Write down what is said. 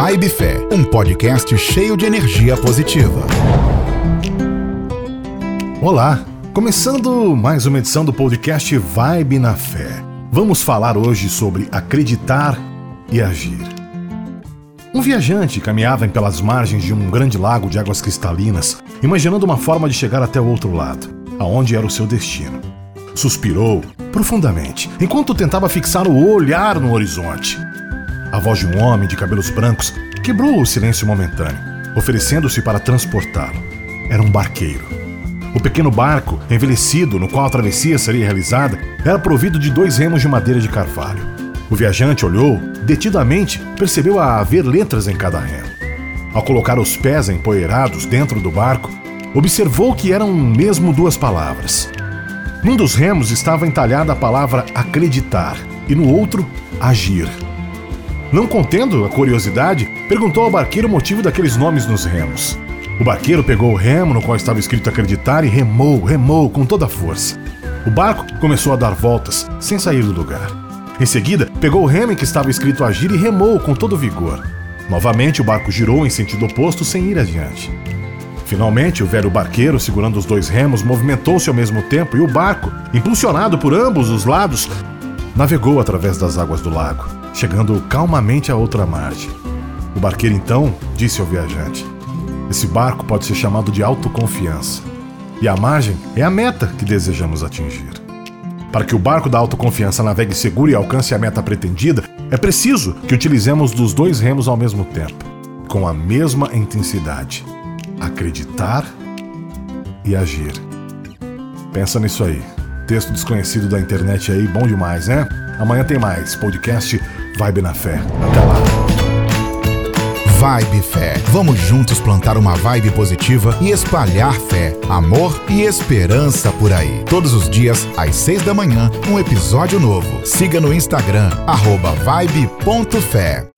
Vibe Fé, um podcast cheio de energia positiva. Olá, começando mais uma edição do podcast Vibe na Fé. Vamos falar hoje sobre acreditar e agir. Um viajante caminhava pelas margens de um grande lago de águas cristalinas, imaginando uma forma de chegar até o outro lado, aonde era o seu destino. Suspirou profundamente, enquanto tentava fixar o olhar no horizonte. A voz de um homem de cabelos brancos quebrou o silêncio momentâneo, oferecendo-se para transportá-lo. Era um barqueiro. O pequeno barco, envelhecido, no qual a travessia seria realizada, era provido de dois remos de madeira de carvalho. O viajante olhou, detidamente, percebeu a haver letras em cada remo. Ao colocar os pés empoeirados dentro do barco, observou que eram mesmo duas palavras: num dos remos estava entalhada a palavra acreditar e no outro, agir. Não contendo a curiosidade, perguntou ao barqueiro o motivo daqueles nomes nos remos. O barqueiro pegou o remo no qual estava escrito acreditar e remou, remou com toda a força. O barco começou a dar voltas, sem sair do lugar. Em seguida, pegou o remo em que estava escrito agir e remou com todo vigor. Novamente, o barco girou em sentido oposto sem ir adiante. Finalmente, o velho barqueiro, segurando os dois remos, movimentou-se ao mesmo tempo e o barco, impulsionado por ambos os lados, navegou através das águas do lago, chegando calmamente à outra margem. O barqueiro então disse ao viajante: Esse barco pode ser chamado de autoconfiança. E a margem é a meta que desejamos atingir. Para que o barco da autoconfiança navegue seguro e alcance a meta pretendida, é preciso que utilizemos dos dois remos ao mesmo tempo, com a mesma intensidade acreditar e agir. Pensa nisso aí. Texto desconhecido da internet aí, bom demais, né? Amanhã tem mais. Podcast Vibe na Fé. Até lá. Vibe Fé. Vamos juntos plantar uma vibe positiva e espalhar fé, amor e esperança por aí. Todos os dias, às seis da manhã, um episódio novo. Siga no Instagram, arroba vibe.fé.